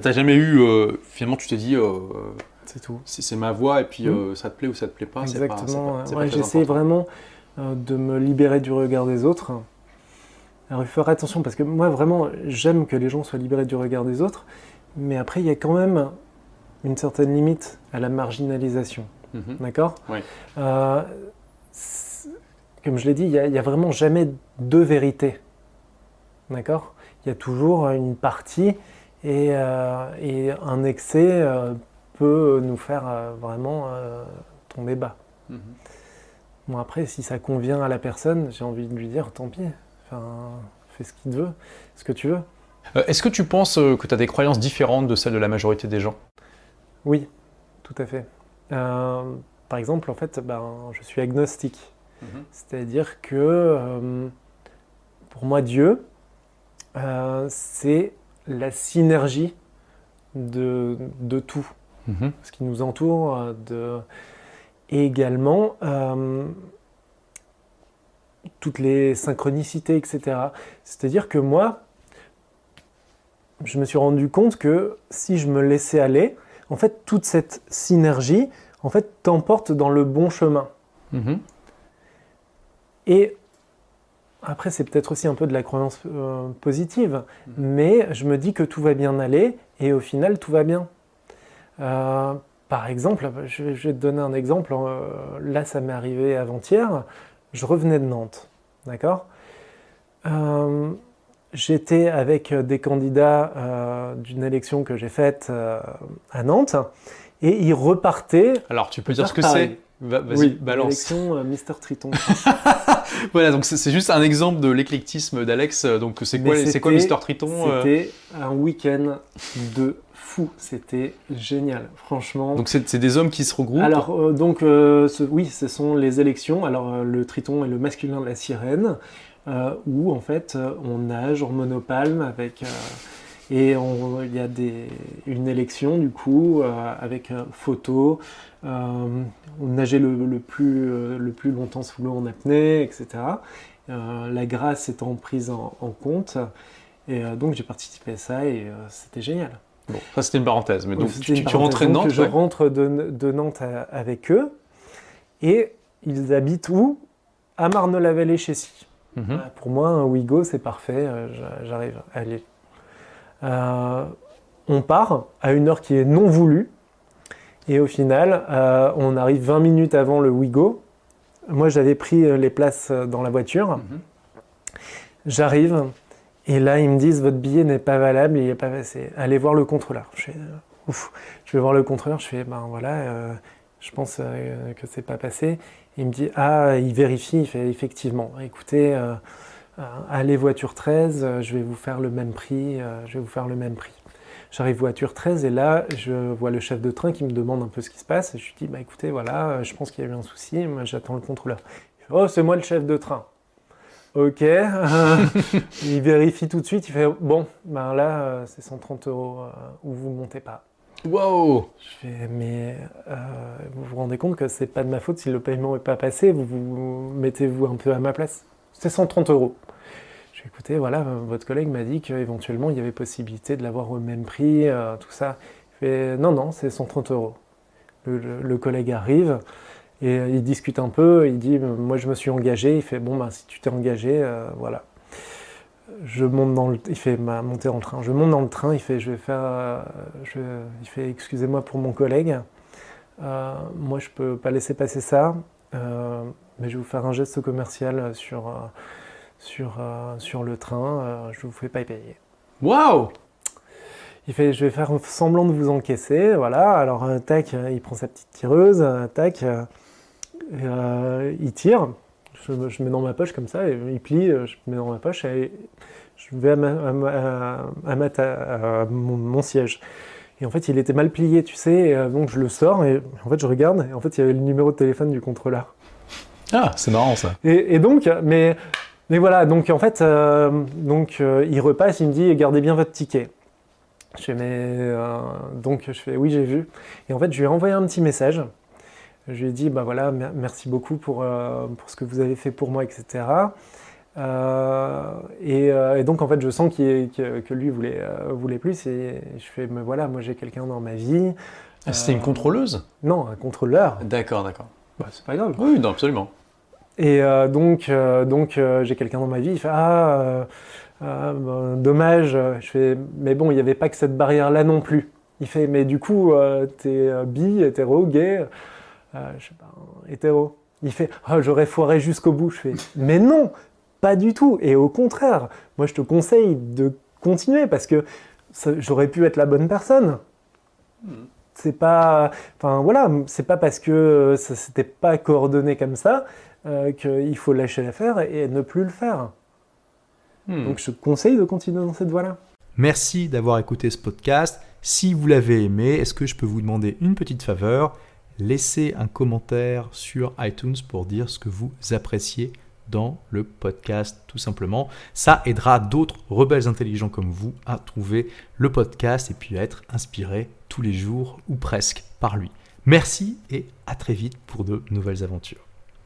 T'as jamais eu, euh, finalement, tu t'es dit, euh, C'est tout. c'est ma voix et puis Mm. euh, ça te plaît ou ça te plaît pas. Exactement. ouais. J'essaie vraiment de me libérer du regard des autres. Alors il faut faire attention parce que moi vraiment j'aime que les gens soient libérés du regard des autres, mais après il y a quand même une certaine limite à la marginalisation. Mhm. D'accord? Oui. Comme je l'ai dit, il n'y a, a vraiment jamais deux vérités. D'accord? Il y a toujours une partie et, euh, et un excès euh, peut nous faire euh, vraiment tomber bas. Mhm. Bon, après, si ça convient à la personne, j'ai envie de lui dire tant pis. Enfin, fais ce qu'il veut, ce que tu veux. Euh, Est-ce que tu penses que tu as des croyances différentes de celles de la majorité des gens? Oui, tout à fait. Euh, par exemple, en fait, ben, je suis agnostique. C'est-à-dire que euh, pour moi, Dieu, c'est la synergie de, de tout, Mhm. ce qui nous entoure. euh, De... Et également, euh, toutes les synchronicités, etc. C'est-à-dire que moi, je me suis rendu compte que si je me laissais aller, en fait, toute cette synergie, en fait, t'emporte dans le bon chemin. Mhm. Et après, c'est peut-être aussi un peu de la croyance euh, positive, mais je me dis que tout va bien aller et au final, tout va bien. Euh, par exemple, je vais, je vais te donner un exemple. euh, là, ça m'est arrivé avant-hier. Je revenais de Nantes, d'accord? J'étais avec des candidats d'une élection que j'ai faite à Nantes et ils repartaient. Alors, tu peux dire ce que c'est? Va- Vas-y, oui, balance. l'élection euh, Mister Triton. Voilà, donc c'est juste un exemple de l'éclectisme d'Alex. euh, Donc, c'est quoi, c'est quoi Mister Triton euh C'était un week-end de fou. C'était génial, franchement. Donc, c'est des hommes qui se regroupent. Alors, euh, donc, euh, ce- oui, ce sont les élections. Alors, euh, le triton est le masculin de la sirène, où en fait, on nage en monopalme avec. Et on- il y a des, une élection, du coup, euh, avec euh, photo. euh, on nageait le, le plus, euh, le plus longtemps sous l'eau en apnée, etc. La grâce étant prise en, en compte. Et donc, j'ai participé à ça et c'était génial. Bon, ça, c'était une parenthèse. Mais donc, tu, tu, rentrais de Nantes Je ouais. rentre de, de Nantes à- avec eux. Et ils habitent où? À Marne-la-Vallée chez Si. Mhm. Pour moi, un Ouigo, c'est parfait. j'a- J'arrive à aller. Euh, on part à une heure qui est non voulue. Et au final, euh, on arrive 20 minutes avant le Ouigo. Moi, j'avais pris euh, les places dans la voiture. Mhm. J'arrive. Et là, ils me disent votre billet n'est pas valable, il n'est pas passé. Allez voir le contrôleur. Je fais, ouf. Je vais voir le contrôleur. Je fais ben voilà, euh, je pense que c'est pas passé. Il me dit ah, il vérifie. Il fait effectivement. Écoutez, allez voiture 13. euh, je vais vous faire le même prix. euh, je vais vous faire le même prix. J'arrive voiture 13 et là, je vois le chef de train qui me demande un peu ce qui se passe. Et je lui dis bah écoutez voilà, euh, je pense qu'il y a eu un souci. Moi, j'attends le contrôleur. Fait, oh, c'est moi le chef de train. Ok. euh, il vérifie tout de suite. Il fait bon, ben là, euh, c'est 130 euros euh, ou vous montez pas. Wow Je fais mais euh, vous vous rendez compte que c'est pas de ma faute si le paiement n'est pas passé. Vous vous mettez-vous un peu à ma place. C'est 130 euros. Je vais écouter, voilà, votre collègue m'a dit qu'éventuellement il y avait possibilité de l'avoir au même prix, euh, tout ça. Il fait non, non, c'est 130 euros. Le, collègue arrive et euh, il discute un peu. Il dit, euh, moi je me suis engagé. Il fait, bon, ben, si tu t'es engagé, voilà. Je monte dans le, il fait ma montée dans le train. Je monte dans le train. Il fait, je vais faire, excusez-moi pour mon collègue. Moi je peux pas laisser passer ça, mais je vais vous faire un geste commercial sur euh, sur euh, sur le train. euh, je vous fais pas payer. Waouh Il fait, je vais faire semblant de vous encaisser, voilà. Alors, tac, il prend sa petite tireuse, tac, euh, il tire. Je, me- je mets dans ma poche comme ça, et il plie, je mets dans ma poche, et je vais à, ma- à ma- mon, mon siège. Et en fait, il était mal plié, tu sais, et, donc je le sors, et en fait, je regarde, et en fait, il y avait le numéro de téléphone du contrôleur. Ah, c'est marrant ça. Et, et donc, mais, mais voilà, donc en fait, euh, donc, euh, il repasse, il me dit gardez bien votre ticket. Je fais, mais. euh, donc, je fais oui, j'ai vu. Et en fait, je lui ai envoyé un petit message. Je lui ai dit bah voilà, mer- merci beaucoup pour, pour ce que vous avez fait pour moi, etc. Et, donc en fait, je sens que, lui voulait, voulait plus. Et je fais, mais voilà, moi j'ai quelqu'un dans ma vie. Ah, c'était une contrôleuse? Non, un contrôleur. D'accord, d'accord. Bah, c'est pas grave. Oui, non, absolument. Et donc, donc j'ai quelqu'un dans ma vie. Il fait, ah. Ah, dommage. Je fais, mais bon, il n'y avait pas que cette barrière-là non plus. Il fait, mais du coup, euh, t'es euh, bi, hétéro, gay, euh, je sais pas, hétéro. Il fait, ah, j'aurais foiré jusqu'au bout. Je fais, mais non, pas du tout. Et au contraire, moi, je te conseille de continuer parce que j'aurais pu être la bonne personne. C'est pas, enfin voilà, c'est pas parce que ça s'était pas coordonné comme ça qu'il faut lâcher l'affaire et ne plus le faire. Hmm. Donc je conseille de continuer dans cette voie-là. Merci d'avoir écouté ce podcast. Si vous l'avez aimé, est-ce que je peux vous demander une petite faveur? Laissez un commentaire sur iTunes pour dire ce que vous appréciez dans le podcast tout simplement. Ça aidera d'autres rebelles intelligents comme vous à trouver le podcast et puis à être inspirés tous les jours ou presque par lui. Merci et à très vite pour de nouvelles aventures.